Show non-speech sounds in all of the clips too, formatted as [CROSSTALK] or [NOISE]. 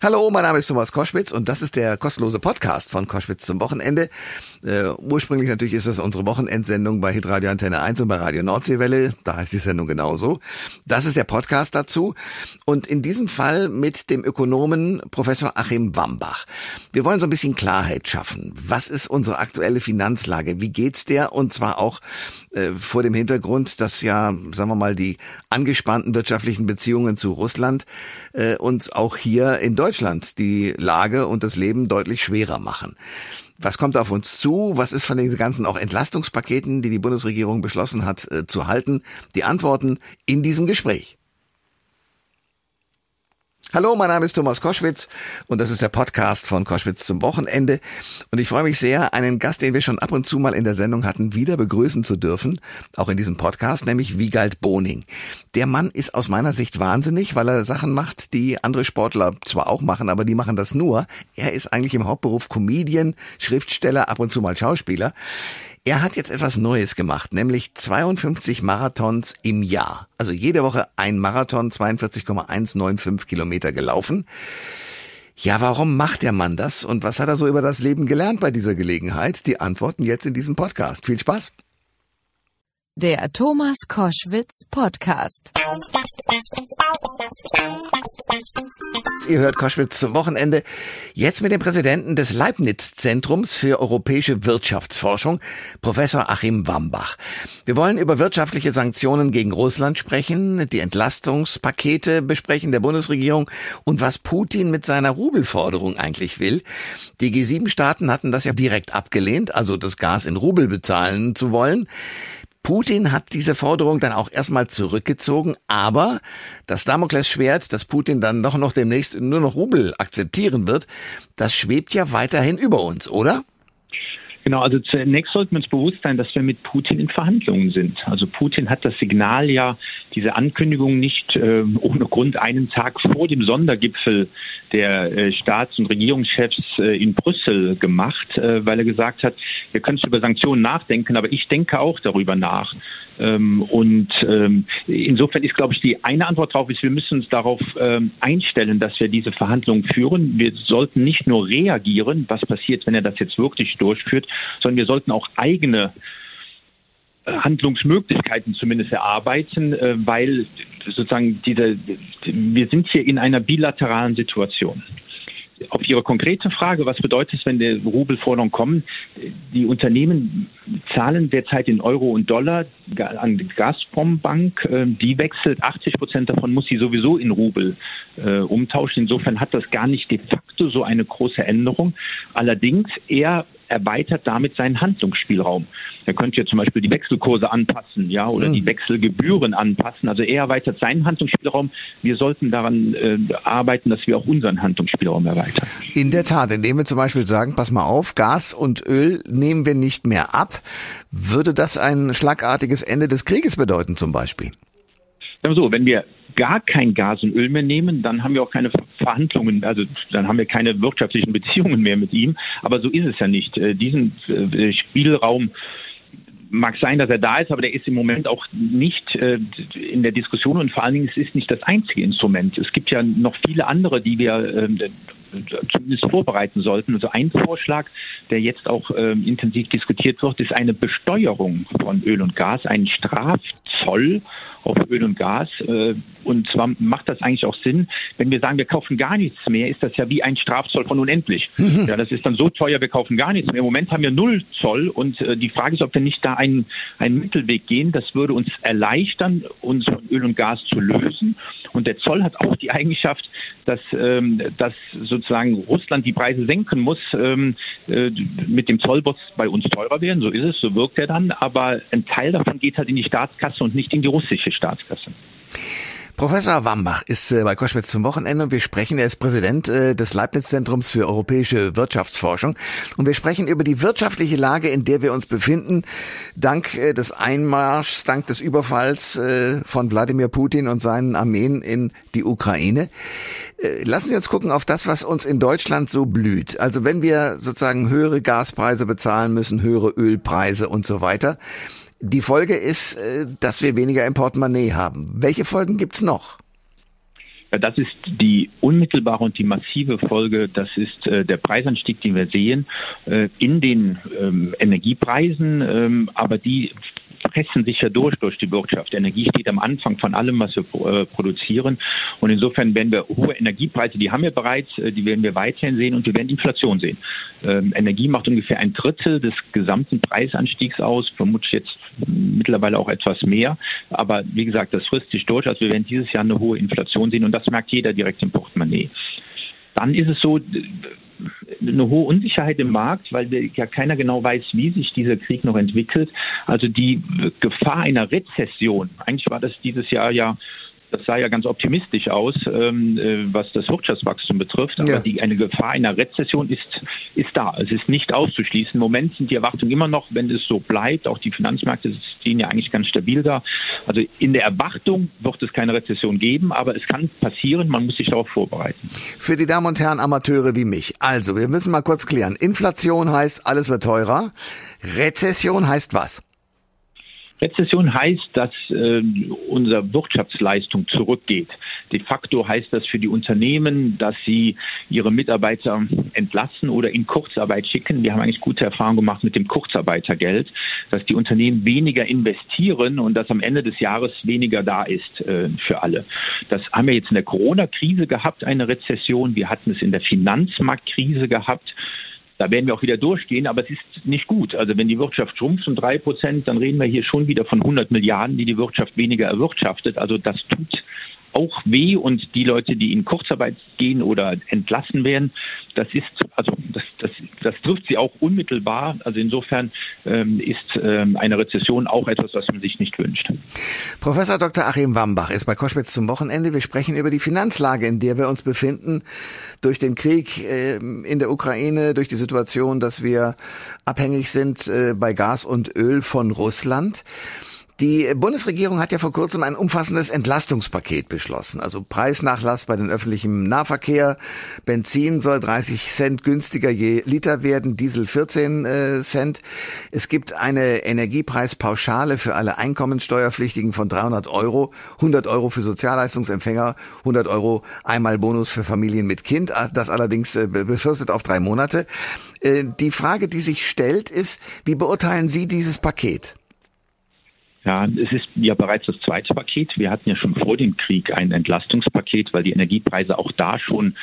Hallo, mein Name ist Thomas Koschwitz und das ist der kostenlose Podcast von Koschwitz zum Wochenende. Äh, ursprünglich natürlich ist das unsere Wochenendsendung bei Hitradio Antenne 1 und bei Radio Nordseewelle. Da heißt die Sendung genauso. Das ist der Podcast dazu und in diesem Fall mit dem Ökonomen Professor Achim Wambach. Wir wollen so ein bisschen Klarheit schaffen. Was ist unsere aktuelle Finanzlage? Wie geht's der? Und zwar auch äh, vor dem Hintergrund, dass ja, sagen wir mal, die angespannten wirtschaftlichen Beziehungen zu Russland äh, uns auch hier in Deutschland die Lage und das Leben deutlich schwerer machen. Was kommt auf uns zu? Was ist von diesen ganzen auch Entlastungspaketen, die die Bundesregierung beschlossen hat, äh, zu halten? Die Antworten in diesem Gespräch. Hallo, mein Name ist Thomas Koschwitz und das ist der Podcast von Koschwitz zum Wochenende. Und ich freue mich sehr, einen Gast, den wir schon ab und zu mal in der Sendung hatten, wieder begrüßen zu dürfen, auch in diesem Podcast, nämlich Wiegald Boning. Der Mann ist aus meiner Sicht wahnsinnig, weil er Sachen macht, die andere Sportler zwar auch machen, aber die machen das nur. Er ist eigentlich im Hauptberuf Comedian, Schriftsteller, ab und zu mal Schauspieler. Er hat jetzt etwas Neues gemacht, nämlich 52 Marathons im Jahr. Also jede Woche ein Marathon, 42,195 Kilometer gelaufen. Ja, warum macht der Mann das und was hat er so über das Leben gelernt bei dieser Gelegenheit? Die Antworten jetzt in diesem Podcast. Viel Spaß! Der Thomas Koschwitz Podcast. Ihr hört Koschwitz zum Wochenende. Jetzt mit dem Präsidenten des Leibniz-Zentrums für europäische Wirtschaftsforschung, Professor Achim Wambach. Wir wollen über wirtschaftliche Sanktionen gegen Russland sprechen, die Entlastungspakete besprechen der Bundesregierung und was Putin mit seiner Rubelforderung eigentlich will. Die G7-Staaten hatten das ja direkt abgelehnt, also das Gas in Rubel bezahlen zu wollen. Putin hat diese Forderung dann auch erstmal zurückgezogen, aber das Damoklesschwert, dass Putin dann doch noch demnächst nur noch Rubel akzeptieren wird, das schwebt ja weiterhin über uns, oder? Genau, also zunächst sollten wir uns bewusst sein, dass wir mit Putin in Verhandlungen sind. Also Putin hat das Signal ja, diese Ankündigung nicht äh, ohne Grund einen Tag vor dem Sondergipfel der äh, Staats- und Regierungschefs äh, in Brüssel gemacht, äh, weil er gesagt hat, wir können über Sanktionen nachdenken, aber ich denke auch darüber nach. Ähm, und ähm, insofern ist, glaube ich, die eine Antwort darauf ist, wir müssen uns darauf ähm, einstellen, dass wir diese Verhandlungen führen. Wir sollten nicht nur reagieren, was passiert, wenn er das jetzt wirklich durchführt, sondern wir sollten auch eigene äh, Handlungsmöglichkeiten zumindest erarbeiten, äh, weil sozusagen diese, wir sind hier in einer bilateralen Situation auf Ihre konkrete Frage, was bedeutet es, wenn der Rubelforderungen kommen? Die Unternehmen zahlen derzeit in Euro und Dollar an die Gazprom-Bank. Äh, die wechselt 80 Prozent davon, muss sie sowieso in Rubel umtauschen. Insofern hat das gar nicht de facto so eine große Änderung. Allerdings eher erweitert damit seinen Handlungsspielraum. Er könnte ja zum Beispiel die Wechselkurse anpassen, ja, oder mhm. die Wechselgebühren anpassen. Also er erweitert seinen Handlungsspielraum. Wir sollten daran äh, arbeiten, dass wir auch unseren Handlungsspielraum erweitern. In der Tat, indem wir zum Beispiel sagen, pass mal auf, Gas und Öl nehmen wir nicht mehr ab, würde das ein schlagartiges Ende des Krieges bedeuten zum Beispiel? So, wenn wir gar kein Gas und Öl mehr nehmen, dann haben wir auch keine Verhandlungen, also dann haben wir keine wirtschaftlichen Beziehungen mehr mit ihm. Aber so ist es ja nicht. Äh, diesen äh, Spielraum mag sein, dass er da ist, aber der ist im Moment auch nicht äh, in der Diskussion und vor allen Dingen es ist nicht das einzige Instrument. Es gibt ja noch viele andere, die wir äh, zumindest vorbereiten sollten. Also ein Vorschlag, der jetzt auch äh, intensiv diskutiert wird, ist eine Besteuerung von Öl und Gas, ein Strafzoll auf Öl und Gas. Äh, und zwar macht das eigentlich auch Sinn, wenn wir sagen, wir kaufen gar nichts mehr, ist das ja wie ein Strafzoll von unendlich. Mhm. [LAUGHS] Ja, das ist dann so teuer, wir kaufen gar nichts mehr. Im Moment haben wir null Zoll und äh, die Frage ist, ob wir nicht da einen, einen Mittelweg gehen. Das würde uns erleichtern, uns von Öl und Gas zu lösen. Und der Zoll hat auch die Eigenschaft, dass, ähm, dass sozusagen Russland die Preise senken muss. Ähm, äh, mit dem Zoll bei uns teurer werden, so ist es, so wirkt er dann. Aber ein Teil davon geht halt in die Staatskasse und nicht in die russische Staatskasse. Professor Wambach ist äh, bei Koschwitz zum Wochenende und wir sprechen, er ist Präsident äh, des Leibniz-Zentrums für europäische Wirtschaftsforschung und wir sprechen über die wirtschaftliche Lage, in der wir uns befinden, dank äh, des Einmarschs, dank des Überfalls von Wladimir Putin und seinen Armeen in die Ukraine. Lassen Sie uns gucken auf das, was uns in Deutschland so blüht. Also wenn wir sozusagen höhere Gaspreise bezahlen müssen, höhere Ölpreise und so weiter, die Folge ist, äh, dass wir weniger im Portemonnaie haben. Welche Folgen gibt's noch? Das ist die unmittelbare und die massive Folge. Das ist äh, der Preisanstieg, den wir sehen äh, in den ähm, Energiepreisen, ähm, aber die pressen sich ja durch durch die Wirtschaft. Energie steht am Anfang von allem, was wir äh, produzieren. Und insofern werden wir hohe Energiepreise, die haben wir bereits, äh, die werden wir weiterhin sehen und wir werden Inflation sehen. Ähm, Energie macht ungefähr ein Drittel des gesamten Preisanstiegs aus, vermutlich jetzt mittlerweile auch etwas mehr. Aber wie gesagt, das frisst sich durch. Also wir werden dieses Jahr eine hohe Inflation sehen und das merkt jeder direkt im Portemonnaie. Dann ist es so, eine hohe Unsicherheit im Markt, weil ja keiner genau weiß, wie sich dieser Krieg noch entwickelt. Also die Gefahr einer Rezession, eigentlich war das dieses Jahr ja das sah ja ganz optimistisch aus, ähm, äh, was das Wirtschaftswachstum betrifft. Aber ja. die, eine Gefahr einer Rezession ist, ist da. Es ist nicht auszuschließen. Im Moment sind die Erwartungen immer noch, wenn es so bleibt, auch die Finanzmärkte stehen ja eigentlich ganz stabil da. Also in der Erwartung wird es keine Rezession geben, aber es kann passieren. Man muss sich darauf vorbereiten. Für die Damen und Herren Amateure wie mich. Also, wir müssen mal kurz klären. Inflation heißt, alles wird teurer. Rezession heißt was? Rezession heißt, dass äh, unsere Wirtschaftsleistung zurückgeht. De facto heißt das für die Unternehmen, dass sie ihre Mitarbeiter entlassen oder in Kurzarbeit schicken. Wir haben eigentlich gute Erfahrungen gemacht mit dem Kurzarbeitergeld, dass die Unternehmen weniger investieren und dass am Ende des Jahres weniger da ist äh, für alle. Das haben wir jetzt in der Corona-Krise gehabt, eine Rezession. Wir hatten es in der Finanzmarktkrise gehabt. Da werden wir auch wieder durchgehen, aber es ist nicht gut. Also wenn die Wirtschaft schrumpft um drei Prozent, dann reden wir hier schon wieder von 100 Milliarden, die die Wirtschaft weniger erwirtschaftet. Also das tut auch weh und die Leute, die in Kurzarbeit gehen oder entlassen werden, das ist, also das, das, das trifft sie auch unmittelbar. Also insofern ähm, ist ähm, eine Rezession auch etwas, was man sich nicht wünscht. Professor Dr. Achim Wambach ist bei Koschwitz zum Wochenende. Wir sprechen über die Finanzlage, in der wir uns befinden, durch den Krieg äh, in der Ukraine, durch die Situation, dass wir abhängig sind äh, bei Gas und Öl von Russland. Die Bundesregierung hat ja vor kurzem ein umfassendes Entlastungspaket beschlossen. Also Preisnachlass bei den öffentlichen Nahverkehr. Benzin soll 30 Cent günstiger je Liter werden, Diesel 14 äh, Cent. Es gibt eine Energiepreispauschale für alle Einkommensteuerpflichtigen von 300 Euro, 100 Euro für Sozialleistungsempfänger, 100 Euro einmal Bonus für Familien mit Kind. Das allerdings äh, befristet auf drei Monate. Äh, die Frage, die sich stellt, ist, wie beurteilen Sie dieses Paket? Ja, es ist ja bereits das zweite Paket. Wir hatten ja schon vor dem Krieg ein Entlastungspaket, weil die Energiepreise auch da schon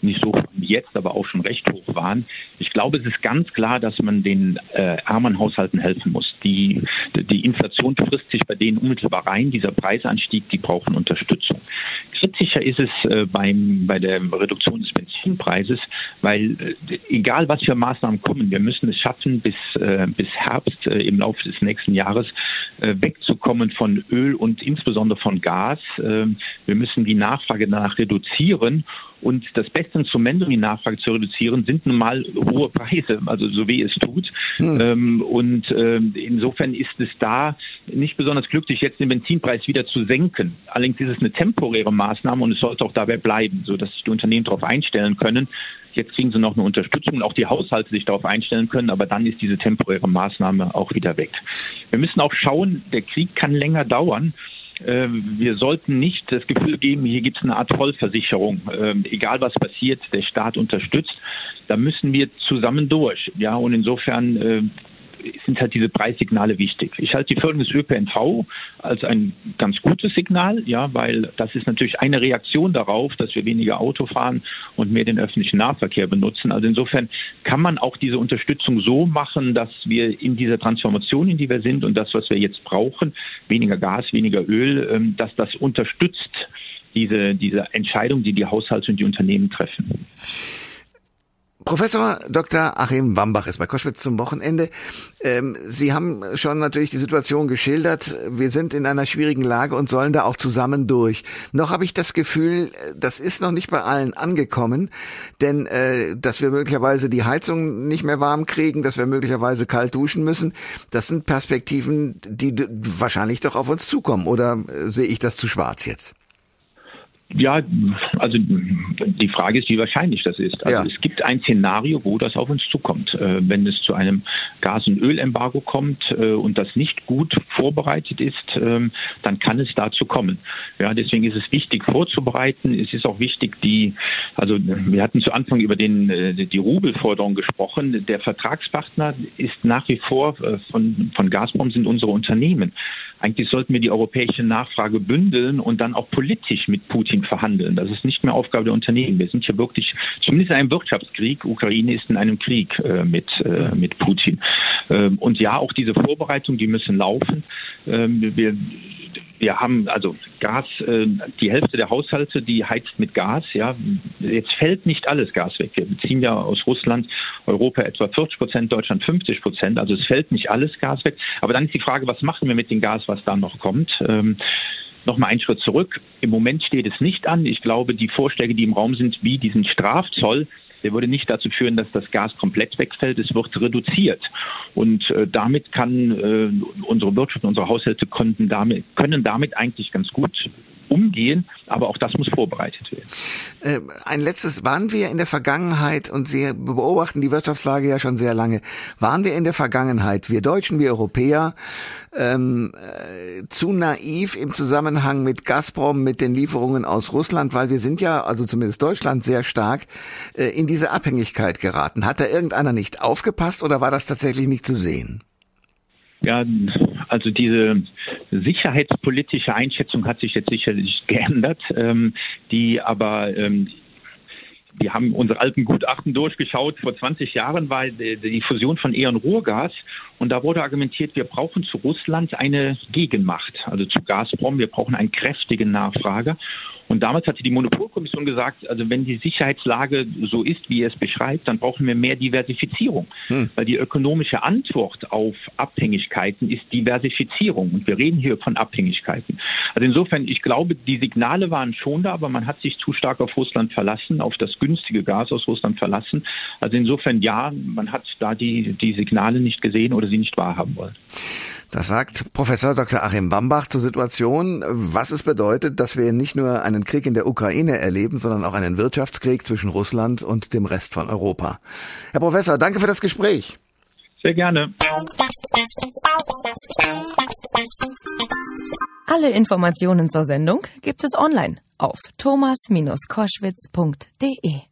nicht so wie jetzt, aber auch schon recht hoch waren. Ich glaube, es ist ganz klar, dass man den äh, armen Haushalten helfen muss. Die, die Inflation frisst sich bei denen unmittelbar rein. Dieser Preisanstieg, die brauchen Unterstützung. Kritischer ist es äh, beim, bei der Reduktion des Benzinpreises, weil äh, egal was für Maßnahmen kommen, wir müssen es schaffen, bis, äh, bis Herbst äh, im Laufe des nächsten Jahres wegzukommen von Öl und insbesondere von Gas. Äh, wir müssen die Nachfrage danach reduzieren und das beste Instrument, um die Nachfrage zu reduzieren, sind nun mal hohe Preise, also so wie es tut. Hm. Ähm, und ähm, insofern ist es da nicht besonders glücklich, jetzt den Benzinpreis wieder zu senken. Allerdings ist es eine temporäre Maßnahme und es sollte auch dabei bleiben, so dass sich die Unternehmen darauf einstellen können. Jetzt kriegen sie noch eine Unterstützung und auch die Haushalte sich darauf einstellen können, aber dann ist diese temporäre Maßnahme auch wieder weg. Wir müssen auch schauen, der Krieg kann länger dauern. Ähm, wir sollten nicht das Gefühl geben, hier gibt es eine Art Vollversicherung. Ähm, egal was passiert, der Staat unterstützt. Da müssen wir zusammen durch. Ja, und insofern äh, sind halt diese Preissignale wichtig. Ich halte die Förderung des ÖPNV als ein ganz gutes Signal, ja, weil das ist natürlich eine Reaktion darauf, dass wir weniger Auto fahren und mehr den öffentlichen Nahverkehr benutzen. Also insofern kann man auch diese Unterstützung so machen, dass wir in dieser Transformation, in die wir sind und das, was wir jetzt brauchen, weniger Gas, weniger Öl, ähm, dass das unterstützt diese, diese Entscheidung, die die Haushalte und die Unternehmen treffen. Professor Dr. Achim Wambach ist bei Koschwitz zum Wochenende. Ähm, Sie haben schon natürlich die Situation geschildert. Wir sind in einer schwierigen Lage und sollen da auch zusammen durch. Noch habe ich das Gefühl, das ist noch nicht bei allen angekommen, denn äh, dass wir möglicherweise die Heizung nicht mehr warm kriegen, dass wir möglicherweise kalt duschen müssen, das sind Perspektiven, die wahrscheinlich doch auf uns zukommen. Oder äh, sehe ich das zu schwarz jetzt? Ja, also die Frage ist, wie wahrscheinlich das ist. Also ja. es gibt ein Szenario, wo das auf uns zukommt. Äh, wenn es zu einem Gas- und Ölembargo kommt äh, und das nicht gut vorbereitet ist, ähm, dann kann es dazu kommen. Ja, deswegen ist es wichtig vorzubereiten. Es ist auch wichtig, die, also wir hatten zu Anfang über den, äh, die Rubelforderung gesprochen. Der Vertragspartner ist nach wie vor von, von Gazprom sind unsere Unternehmen. Eigentlich sollten wir die europäische Nachfrage bündeln und dann auch politisch mit Putin verhandeln. Das ist nicht mehr Aufgabe der Unternehmen. Wir sind hier wirklich zumindest in einem Wirtschaftskrieg. Ukraine ist in einem Krieg äh, mit, äh, mit Putin. Ähm, und ja, auch diese Vorbereitungen, die müssen laufen. Ähm, wir wir haben also Gas, äh, die Hälfte der Haushalte, die heizt mit Gas. Ja, jetzt fällt nicht alles Gas weg. Wir beziehen ja aus Russland, Europa etwa 40 Prozent, Deutschland 50 Prozent. Also es fällt nicht alles Gas weg. Aber dann ist die Frage, was machen wir mit dem Gas, was da noch kommt? Ähm, Nochmal einen Schritt zurück. Im Moment steht es nicht an. Ich glaube, die Vorschläge, die im Raum sind, wie diesen Strafzoll, der würde nicht dazu führen, dass das Gas komplett wegfällt. Es wird reduziert. Und äh, damit kann äh, unsere Wirtschaft, unsere Haushalte können damit, können damit eigentlich ganz gut umgehen, aber auch das muss vorbereitet werden. Äh, ein letztes, waren wir in der Vergangenheit, und Sie beobachten die Wirtschaftslage ja schon sehr lange, waren wir in der Vergangenheit, wir Deutschen, wir Europäer, ähm, äh, zu naiv im Zusammenhang mit Gazprom, mit den Lieferungen aus Russland, weil wir sind ja, also zumindest Deutschland, sehr stark äh, in diese Abhängigkeit geraten. Hat da irgendeiner nicht aufgepasst oder war das tatsächlich nicht zu sehen? Ja, also diese sicherheitspolitische Einschätzung hat sich jetzt sicherlich [LAUGHS] geändert, ähm, die aber ähm, wir haben unsere alten Gutachten durchgeschaut. Vor 20 Jahren war die Fusion von E.ON Ruhrgas und da wurde argumentiert, wir brauchen zu Russland eine Gegenmacht, also zu Gazprom. Wir brauchen einen kräftigen Nachfrager. Und damals hatte die Monopolkommission gesagt, also wenn die Sicherheitslage so ist, wie er es beschreibt, dann brauchen wir mehr Diversifizierung. Hm. Weil die ökonomische Antwort auf Abhängigkeiten ist Diversifizierung. Und wir reden hier von Abhängigkeiten. Also insofern, ich glaube, die Signale waren schon da, aber man hat sich zu stark auf Russland verlassen, auf das günstige Gas aus Russland verlassen. Also insofern, ja, man hat da die, die Signale nicht gesehen oder sie nicht wahrhaben wollen. Das sagt Professor Dr. Achim Bambach zur Situation, was es bedeutet, dass wir nicht nur einen Krieg in der Ukraine erleben, sondern auch einen Wirtschaftskrieg zwischen Russland und dem Rest von Europa. Herr Professor, danke für das Gespräch. Sehr gerne. Alle Informationen zur Sendung gibt es online auf thomas-koschwitz.de.